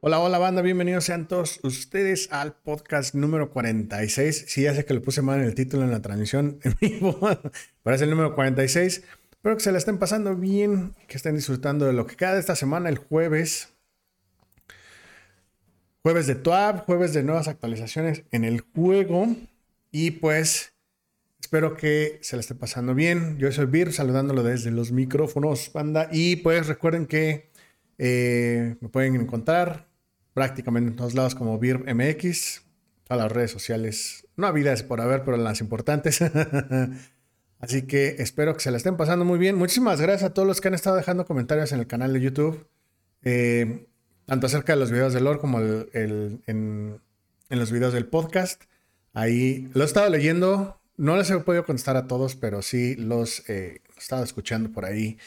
Hola, hola banda, bienvenidos sean todos ustedes al podcast número 46. Sí, ya sé que lo puse mal en el título en la transmisión en vivo, pero es el número 46. Espero que se la estén pasando bien, que estén disfrutando de lo que cada esta semana, el jueves. Jueves de TWAB, jueves de nuevas actualizaciones en el juego. Y pues espero que se la esté pasando bien. Yo soy Vir, saludándolo desde los micrófonos, banda. Y pues recuerden que eh, me pueden encontrar prácticamente en todos lados como MX, todas las redes sociales, no habidas por haber, pero las importantes. Así que espero que se la estén pasando muy bien. Muchísimas gracias a todos los que han estado dejando comentarios en el canal de YouTube, eh, tanto acerca de los videos de lore como el, en, los videos del podcast. Ahí lo he estado leyendo, no les he podido contestar a todos, pero sí los eh, he estado escuchando por ahí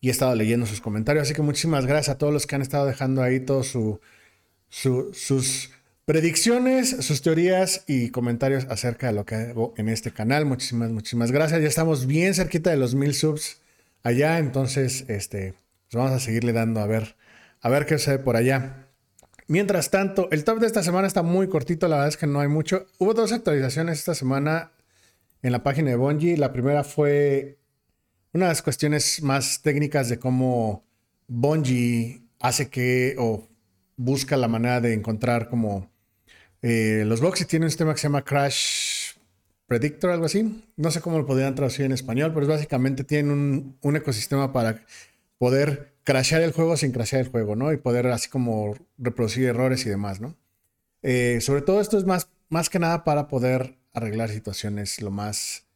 y he estado leyendo sus comentarios. Así que muchísimas gracias a todos los que han estado dejando ahí todo su sus predicciones, sus teorías y comentarios acerca de lo que hago en este canal. Muchísimas, muchísimas gracias. Ya estamos bien cerquita de los mil subs allá, entonces este, pues vamos a seguirle dando a ver, a ver qué sucede por allá. Mientras tanto, el top de esta semana está muy cortito, la verdad es que no hay mucho. Hubo dos actualizaciones esta semana en la página de Bungie. La primera fue unas cuestiones más técnicas de cómo Bungie hace que, o busca la manera de encontrar como eh, los boxes tienen un sistema que se llama Crash Predictor, algo así. No sé cómo lo podrían traducir en español, pero básicamente tienen un, ecosistema para poder crashear el juego sin crashear el juego, ¿no? Y poder así como reproducir errores y demás, ¿no? Eh, sobre todo esto es más, más que nada para poder arreglar situaciones lo más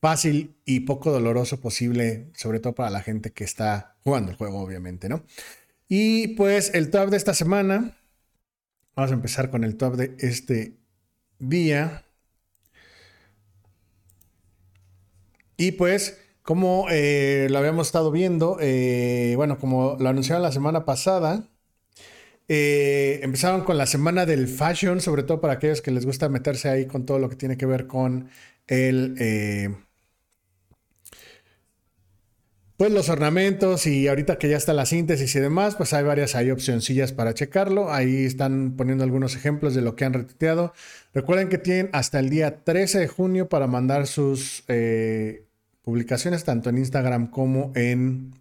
fácil y poco doloroso posible, sobre todo para la gente que está jugando el juego, obviamente, ¿no? Y pues el top de esta semana, vamos a empezar con el top de este día. Y pues, como eh, lo habíamos estado viendo, eh, bueno, como lo anunciaron la semana pasada, eh, empezaron con la semana del fashion, sobre todo para aquellos que les gusta meterse ahí con todo lo que tiene que ver con el pues los ornamentos y ahorita que ya está la síntesis y demás, pues hay varias hay opcioncillas para checarlo. Ahí están poniendo algunos ejemplos de lo que han retuiteado. Recuerden que tienen hasta el día 13 de junio para mandar sus eh, publicaciones tanto en Instagram como en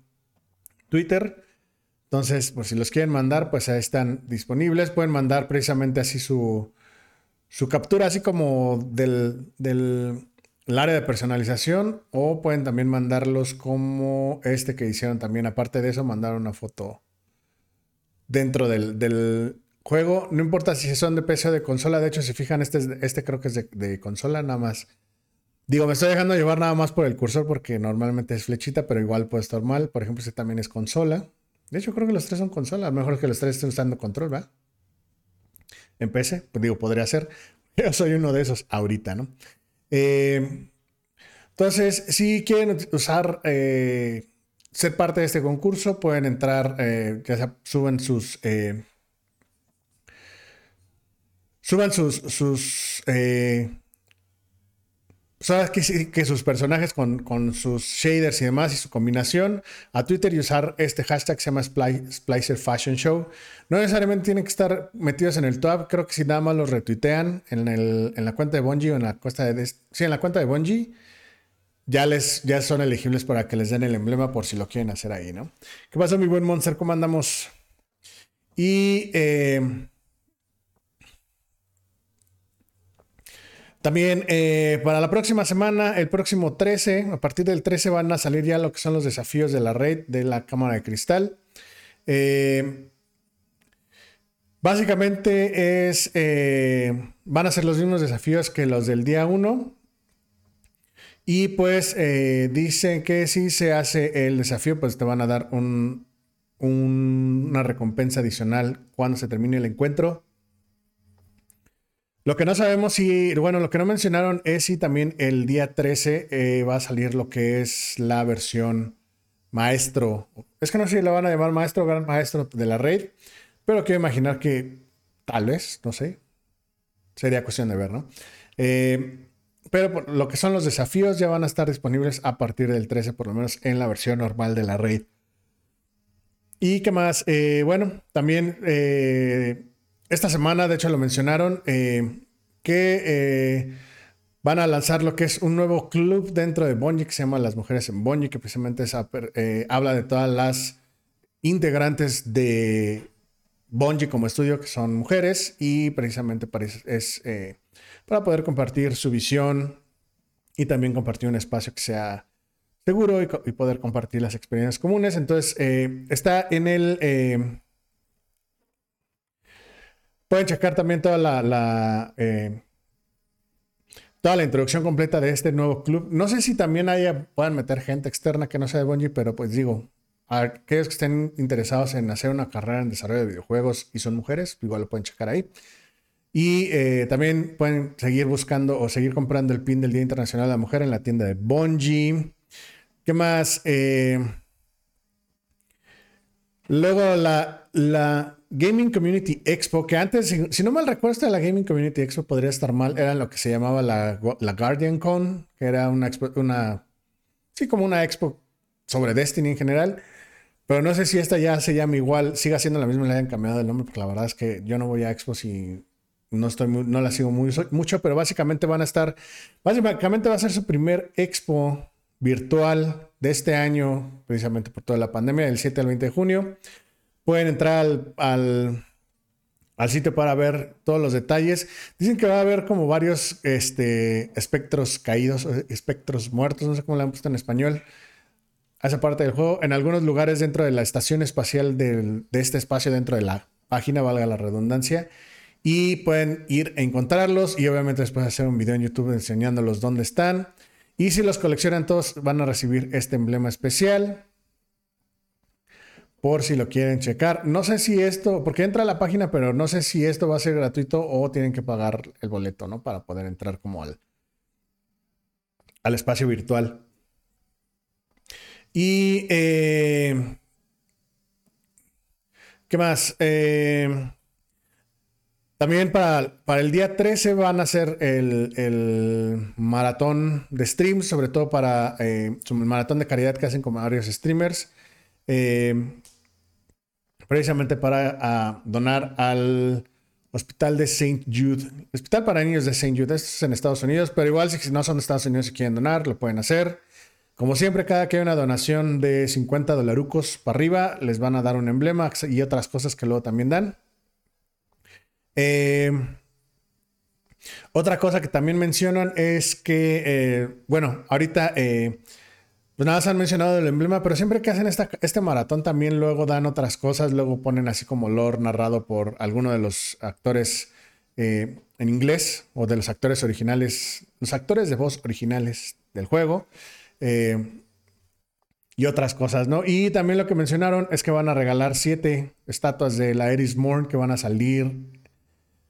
Twitter. Entonces, por si los quieren mandar, pues ahí están disponibles. Pueden mandar precisamente así su, su captura, así como del, del el área de personalización o pueden también mandarlos como este que hicieron también. Aparte de eso, mandar una foto dentro del, juego. No importa si son de PC o de consola. De hecho, si fijan, este, este creo que es de, consola nada más. Digo, me estoy dejando llevar nada más por el cursor porque normalmente es flechita, pero igual puede estar mal. Por ejemplo, este también es consola. De hecho, creo que los tres son consola. Mejor que los tres estén usando control, ¿verdad? En PC, pues digo, podría ser. Yo soy uno de esos ahorita, ¿no? Eh, entonces, si quieren usar, eh, ser parte de este concurso, pueden entrar, eh, ya sea, suben sus... suban sus... sus sabes que, sus personajes con, con, sus shaders y demás y su combinación a Twitter y usar este hashtag que se llama Splicer Fashion Show. No necesariamente tienen que estar metidos en el top. Creo que si nada más los retuitean en, el, en la cuenta de Bungie o en la cuenta de... Sí, en la cuenta de Bungie. Ya, les, ya son elegibles para que les den el emblema por si lo quieren hacer ahí, ¿no? ¿Qué pasa, mi buen Monster? ¿Cómo andamos? Y... Eh, También eh, para la próxima semana, el próximo 13, a partir del 13 van a salir ya lo que son los desafíos de la red de la cámara de cristal. Eh, básicamente es, eh, van a ser los mismos desafíos que los del día 1. Y pues dicen que si se hace el desafío, pues te van a dar un, una recompensa adicional cuando se termine el encuentro. Lo que no sabemos si, bueno, lo que no mencionaron es si también el día 13 eh, va a salir lo que es la versión maestro. Es que no sé si la van a llamar maestro o gran maestro de la red, pero quiero imaginar que tal vez, no sé. Sería cuestión de ver, ¿no? Eh, pero lo que son los desafíos ya van a estar disponibles a partir del 13, por lo menos en la versión normal de la red. ¿Y qué más? Eh, bueno, también esta semana, de hecho lo mencionaron, eh, que van a lanzar lo que es un nuevo club dentro de Bungie que se llama Las Mujeres en Bungie, que precisamente habla de todas las integrantes de Bungie como estudio, que son mujeres, y precisamente es para poder compartir su visión y también compartir un espacio que sea seguro y, poder compartir las experiencias comunes. Entonces, eh, está en el... Eh, pueden checar también toda la, eh, toda la introducción completa de este nuevo club. No sé si también haya, puedan meter gente externa que no sea de Bungie, pero pues digo, aquellos que estén interesados en hacer una carrera en desarrollo de videojuegos y son mujeres, igual lo pueden checar ahí. Y también pueden seguir buscando o seguir comprando el pin del Día Internacional de la Mujer en la tienda de Bungie. ¿Qué más? Eh, luego la, la, Gaming Community Expo, que antes, si, no mal recuerdo, la Gaming Community Expo podría estar mal, era lo que se llamaba la, la Guardian Con, que era una, una, sí, como una expo sobre Destiny en general. Pero no sé si esta ya se llama igual, siga siendo la misma, le hayan cambiado el nombre, porque la verdad es que yo no voy a Expo y no estoy no la sigo muy, mucho, pero básicamente van a estar, básicamente va a ser su primer expo virtual de este año, precisamente por toda la pandemia, del 7 al 20 de junio. Pueden entrar al, sitio para ver todos los detalles. Dicen que va a haber como varios este, espectros caídos, espectros muertos, no sé cómo lo han puesto en español, a esa parte del juego. En algunos lugares dentro de la estación espacial de este espacio, dentro de la página, valga la redundancia. Y pueden ir a encontrarlos y obviamente después hacer un video en YouTube enseñándolos dónde están. Y si los coleccionan todos, van a recibir este emblema especial. Por si lo quieren checar. No sé si esto, porque entra a la página, pero no sé si esto va a ser gratuito o tienen que pagar el boleto, ¿no? Para poder entrar como al, al espacio virtual. Y. Eh, ¿Qué más? Eh, también para, para, el día 13 van a hacer el, maratón de streams, sobre todo para eh, el maratón de caridad que hacen con varios streamers. Eh, precisamente para donar al hospital de St. Jude. Hospital para niños de St. Jude. Esto es en Estados Unidos, pero igual si no son de Estados Unidos y quieren donar, lo pueden hacer. Como siempre, cada que hay una donación de 50 dolarucos para arriba, les van a dar un emblema y otras cosas que luego también dan. Eh, otra cosa que también mencionan es que, eh, bueno, ahorita, eh, pues nada, se han mencionado el emblema, pero siempre que hacen este maratón también luego dan otras cosas, luego ponen así como lore narrado por alguno de los actores en inglés o de los actores originales, los actores de voz originales del juego. y otras cosas, ¿no? Y también lo que mencionaron es que van a regalar siete estatuas de la Eris Morn que van a salir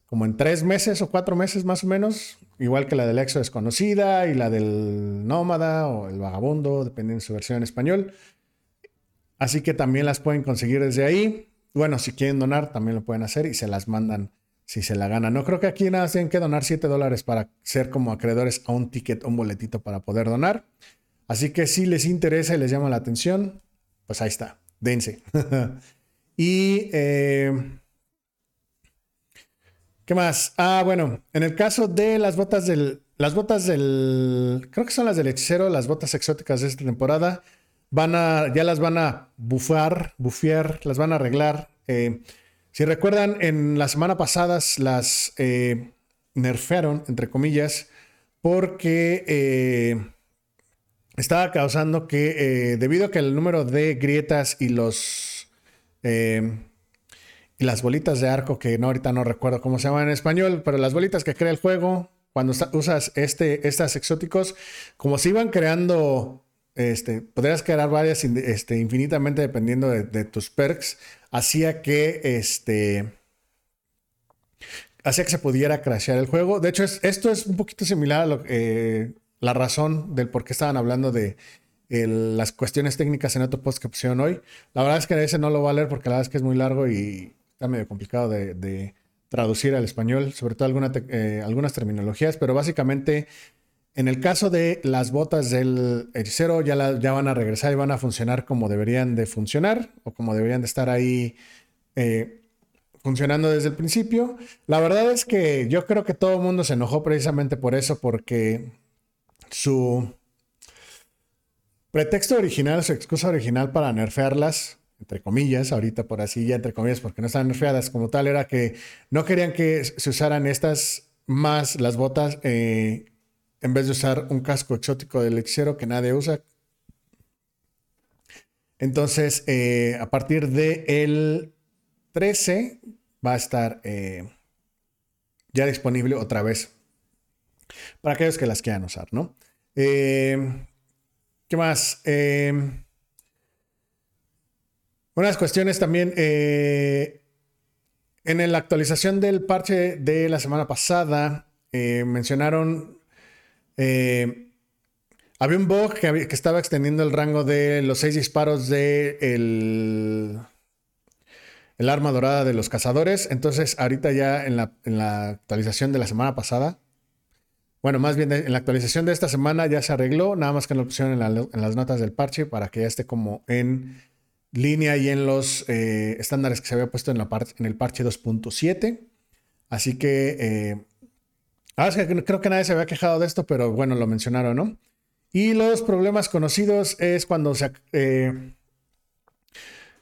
como en tres meses o cuatro meses más o menos, igual que la del Exo desconocida y la del Nómada o el Vagabundo, dependiendo de su versión en español. Así que también las pueden conseguir desde ahí. Bueno, si quieren donar, también lo pueden hacer y se las mandan si se la ganan. No creo que aquí nada tienen que donar 7 dólares para ser como acreedores a un ticket, un boletito para poder donar. Así que si les interesa y les llama la atención, pues ahí está, dense. y eh, ¿Qué más? Ah, bueno, en el caso de las botas del. Las botas del. Creo que son las del hechicero, las botas exóticas de esta temporada. Van a. Ya las van a bufar, bufear, las van a arreglar. Eh, si recuerdan, en la semana pasada las eh, nerfearon, entre comillas, porque eh, estaba causando que, debido a que el número de grietas y los y las bolitas de arco, que no, ahorita no recuerdo cómo se llaman en español, pero las bolitas que crea el juego, cuando usas este, estas exóticos, como se iban creando, este, podrías crear varias este, infinitamente dependiendo de, tus perks, hacía que este hacía que se pudiera crashear el juego. De hecho, esto es un poquito similar a lo, eh, la razón del por qué estaban hablando de las cuestiones técnicas en otro post que pusieron hoy. La verdad es que ese no lo va a leer porque la verdad es que es muy largo y está medio complicado de, traducir al español, sobre todo eh, algunas terminologías, pero básicamente En el caso de las botas del hechicero, ya, van a regresar y van a funcionar como deberían de funcionar o como deberían de estar ahí eh, funcionando desde el principio. La verdad es que yo creo que todo el mundo se enojó precisamente por eso, porque su pretexto original, su excusa original para nerfearlas, entre comillas, ahorita por así ya entre comillas, porque no están nerfeadas como tal, era que no querían que se usaran estas más las botas eh, en vez de usar un casco exótico del hechicero que nadie usa. Entonces, eh, a partir del el 13 va a estar eh, ya disponible otra vez para aquellos que las quieran usar, ¿no? Eh, ¿Qué más? Unas cuestiones también. en la actualización del parche de la semana pasada, mencionaron eh, había un bug que, estaba extendiendo el rango de los seis disparos de el, arma dorada de los cazadores. Entonces, ahorita ya en la, actualización de la semana pasada, bueno, más bien en la actualización de esta semana ya se arregló, nada más que lo pusieron en, las notas del parche para que ya esté como en línea y en los eh, estándares que se había puesto en, la en el parche 2.7. Así que eh, es que creo que nadie se había quejado de esto, pero bueno, lo mencionaron, ¿no? Y los problemas conocidos es cuando se, eh,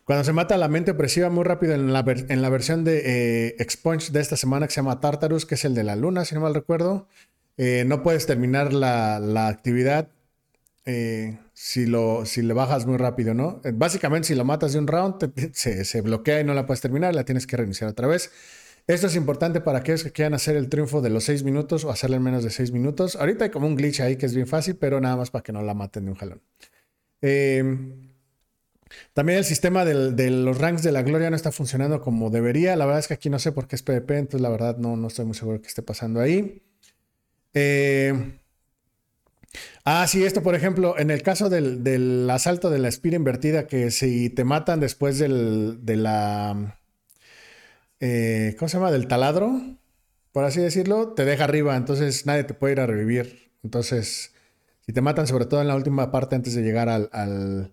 cuando se mata la mente opresiva muy rápido en la, en la versión de eh, Expunge de esta semana que se llama Tartarus, que es el de la luna, si no mal recuerdo. No puedes terminar la, actividad si, lo, si le bajas muy rápido, ¿no? Básicamente, si lo matas de un round, se, bloquea y no la puedes terminar, la tienes que reiniciar otra vez. Esto es importante para aquellos que quieran hacer el triunfo de los 6 minutos o hacerle en menos de 6 minutos. Ahorita hay como un glitch ahí que es bien fácil, pero nada más para que no la maten de un jalón. Em, también el sistema de los ranks de la gloria no está funcionando como debería. La verdad es que aquí no sé por qué es PvP, entonces la verdad no, no estoy muy seguro que esté pasando ahí. Em, ah, sí, esto por ejemplo, en el caso del, asalto de la espira invertida, que si te matan después de la eh, ¿cómo se llama? Del taladro, por así decirlo, te deja arriba, entonces nadie te puede ir a revivir. Entonces, si te matan, sobre todo en la última parte antes de llegar al,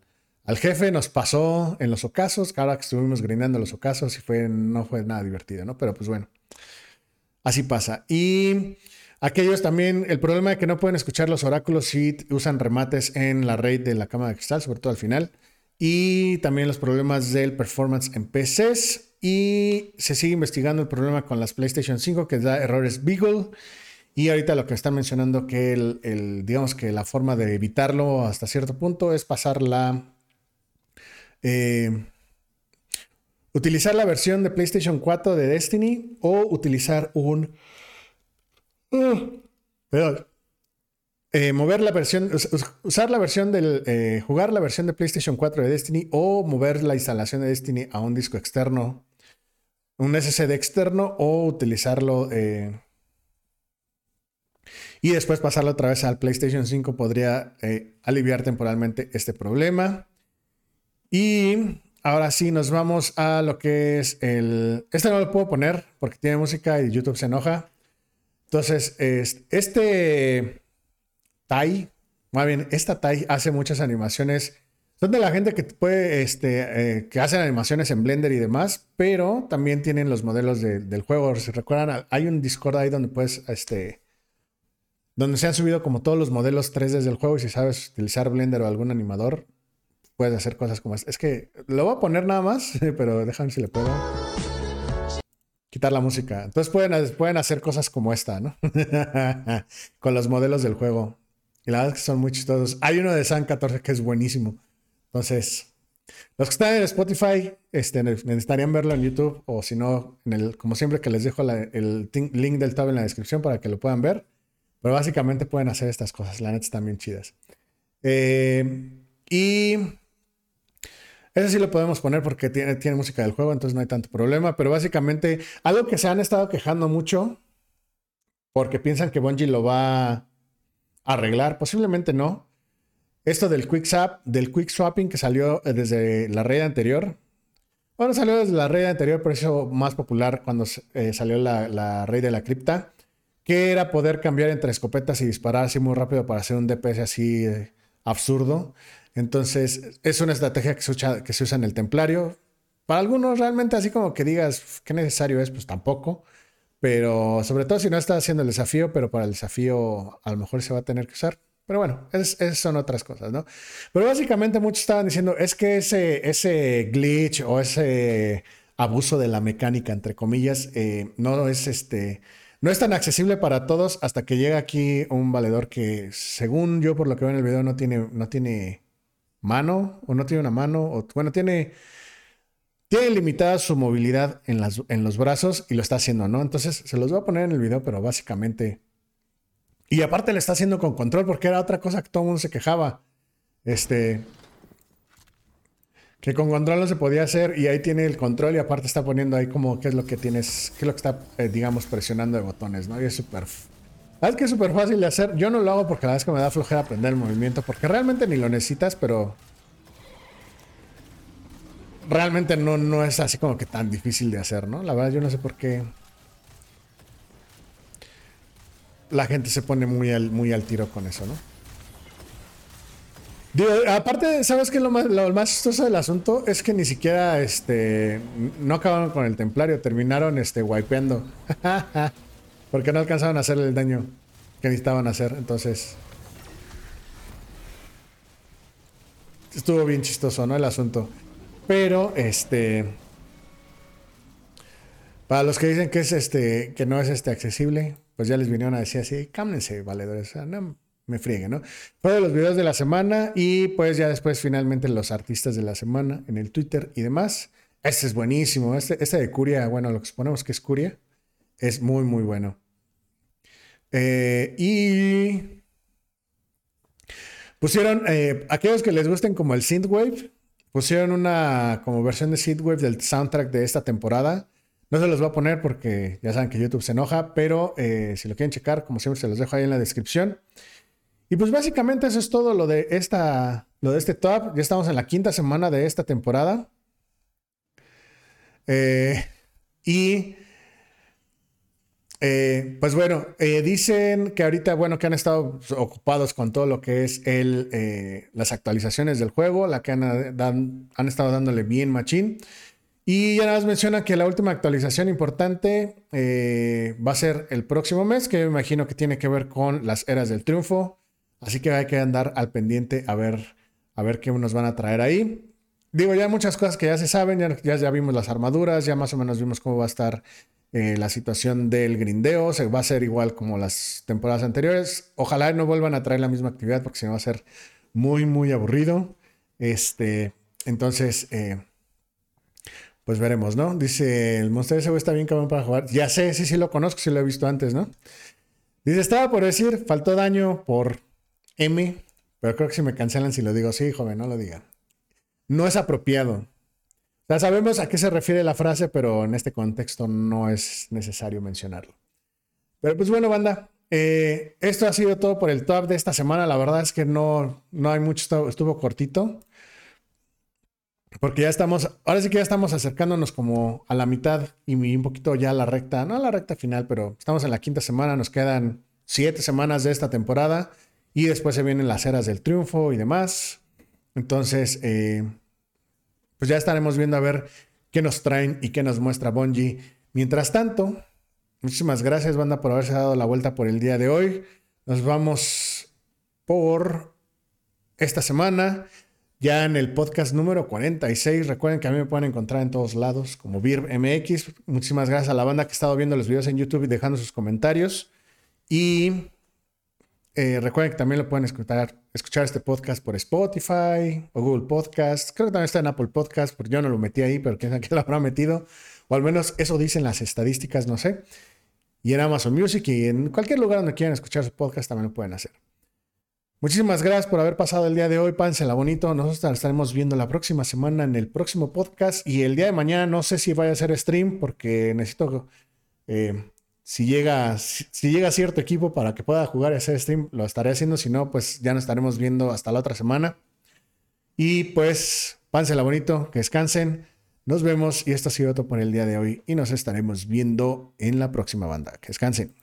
jefe, nos pasó en los ocasos, ahora que estuvimos grindando los ocasos y fue, no fue nada divertido, ¿no? Pero pues bueno, así pasa. Y aquellos también, el problema de que no pueden escuchar los oráculos si usan remates en la raid de la cama de cristal, sobre todo al final. Y también los problemas del performance en PCs. Y se sigue investigando el problema con las PlayStation 5 que da errores Beagle. Y ahorita lo que están mencionando que el, digamos que la forma de evitarlo hasta cierto punto es pasar la... Eh, utilizar la versión de PlayStation 4 de Destiny o utilizar un... Uh, eh, mover la versión, usar la versión del, eh, jugar la versión de PlayStation 4 de Destiny o mover la instalación de Destiny a un disco externo un SSD externo o utilizarlo eh, y después pasarlo otra vez al PlayStation 5 podría aliviar temporalmente este problema. Y ahora sí nos vamos a lo que es el... Este no lo puedo poner porque tiene música y YouTube se enoja. Entonces, este Tai, más bien, esta Tai hace muchas animaciones son de la gente que puede, este, eh, que hacen animaciones en Blender y demás, pero también tienen los modelos del juego. Si recuerdan, hay un Discord ahí donde puedes, este, donde se han subido como todos los modelos 3D del juego y si sabes utilizar Blender o algún animador, puedes hacer cosas como esta. Es que lo voy a poner nada más, pero déjame si le puedo quitar la música. Entonces pueden, pueden hacer cosas como esta, ¿no? Con los modelos del juego. Y la verdad es que son muy chistosos. Hay uno de San 14 que es buenísimo. Entonces, los que están en Spotify este, necesitarían verlo en YouTube o si no, en el, como siempre que les dejo el link del tab en la descripción para que lo puedan ver. Pero básicamente pueden hacer estas cosas, la neta están bien chidas. Eh, y eso sí lo podemos poner porque tiene, música del juego, entonces no hay tanto problema. Pero básicamente, algo que se han estado quejando mucho porque piensan que Bungie lo va a arreglar, posiblemente no. Esto del quick, del quick swapping que salió eh, desde la red anterior. Bueno, salió desde la red anterior, pero eso más popular cuando eh, salió la, la red de la cripta. que era poder cambiar entre escopetas y disparar así muy rápido para hacer un DPS así eh, absurdo. Entonces, es una estrategia que se, usa, en el templario. Para algunos realmente así como que digas qué necesario es, pues tampoco. Pero sobre todo si no estás haciendo el desafío, pero para el desafío a lo mejor se va a tener que usar. Pero bueno, esas son otras cosas, ¿no? Pero básicamente muchos estaban diciendo, es que ese, ese glitch o ese abuso de la mecánica, entre comillas, eh, no es este... No es tan accesible para todos hasta que llega aquí un valedor que, según yo por lo que veo en el video, no tiene, no tiene mano o no tiene una mano, o bueno, tiene, tiene limitada su movilidad en, las, en los brazos y lo está haciendo, ¿no? Entonces se los voy a poner en el video, pero básicamente... Y aparte le está haciendo con control porque era otra cosa que todo el mundo se quejaba. Este... Que con control no se podía hacer y ahí tiene el control y aparte está poniendo ahí como qué es lo que tienes, qué es lo que está, eh, digamos, presionando de botones, ¿no? Y es súper es que es súper fácil de hacer. Yo no lo hago porque la verdad que me da flojera aprender el movimiento. Porque realmente ni lo necesitas, pero... Realmente no, no es así como que tan difícil de hacer, ¿no? La verdad yo no sé por qué... La gente se pone muy muy al tiro con eso, ¿no? Aparte, ¿sabes qué? Lo más, chistoso del asunto es que ni siquiera este, no acabaron con el templario, terminaron este, wipeando. Porque no alcanzaban a hacerle el daño que necesitaban hacer. Entonces. Estuvo bien chistoso, ¿no? El asunto. Pero, este. Para los que dicen que es este. que no es este accesible, pues ya les vinieron a decir así, cámnense, valedores. O sea, no me frieguen, ¿no? Fue de los videos de la semana. Y pues ya después, finalmente, los artistas de la semana en el Twitter y demás. Este es buenísimo. Este, este de Curia, bueno, lo que suponemos que es Curia. Es muy, muy bueno. Eh, y pusieron, eh, aquellos que les gusten como el Synthwave, pusieron una como versión de Synthwave del soundtrack de esta temporada. No se los voy a poner porque ya saben que YouTube se enoja, pero eh, si lo quieren checar, como siempre, se los dejo ahí en la descripción. Y pues básicamente eso es todo lo de esta, lo de este top. Ya estamos en la quinta semana de esta temporada. y eh, pues bueno, eh, dicen que ahorita, bueno, que han estado ocupados con todo lo que es el, eh, las actualizaciones del juego, la que han, han estado dándole bien machín. Y ya nada más menciona que la última actualización importante va a ser el próximo mes, que me imagino que tiene que ver con las eras del triunfo. Así que hay que andar al pendiente a ver, a ver qué nos van a traer ahí. Digo, ya hay muchas cosas que ya se saben, ya, ya vimos las armaduras, ya más o menos vimos cómo va a estar eh, la situación del grindeo se va a hacer igual como las temporadas anteriores. Ojalá no vuelvan a traer la misma actividad porque si no va a ser muy, muy aburrido. Este, entonces, eh, pues veremos, ¿no? Dice, el Monster ese está bien cabrón para jugar. Ya sé, sí, sí lo conozco, sí lo he visto antes, ¿no? Dice, estaba por decir, faltó daño por M, pero creo que si me cancelan si lo digo, sí, joven, no lo digan. No es apropiado. Ya sabemos a qué se refiere la frase, pero en este contexto no es necesario mencionarlo. Pero pues bueno, banda, eh, esto ha sido todo por el top de esta semana. La verdad es que no, no hay mucho, estuvo, cortito. Porque ya estamos, ahora sí que ya estamos acercándonos como a la mitad y un poquito ya a la recta, no a la recta final, pero estamos en la quinta semana, nos quedan siete semanas de esta temporada y después se vienen las eras del triunfo y demás. Entonces, eh, pues ya estaremos viendo a ver qué nos traen y qué nos muestra Bungie. Mientras tanto, muchísimas gracias, banda, por haberse dado la vuelta por el día de hoy. Nos vamos por esta semana. Ya en el podcast número 46. Recuerden que a mí me pueden encontrar en todos lados como MX. Muchísimas gracias a la banda que ha estado viendo los videos en YouTube y dejando sus comentarios. Y eh, recuerden que también lo pueden escuchar, escuchar este podcast por Spotify o Google Podcast. Creo que también está en Apple Podcast, porque yo no lo metí ahí, pero quién sabe quién lo habrá metido. O al menos eso dicen las estadísticas, no sé. Y en Amazon Music y en cualquier lugar donde quieran escuchar su podcast también lo pueden hacer. Muchísimas gracias por haber pasado el día de hoy. Pánsela bonito. Nosotros estaremos viendo la próxima semana en el próximo podcast. Y el día de mañana no sé si vaya a ser stream porque necesito eh, si llega, si, llega cierto equipo para que pueda jugar ese stream, lo estaré haciendo. Si no, pues ya nos estaremos viendo hasta la otra semana. Y pues, pánsela bonito, que descansen. Nos vemos y esto ha sido todo por el día de hoy y nos estaremos viendo en la próxima banda. Que descansen.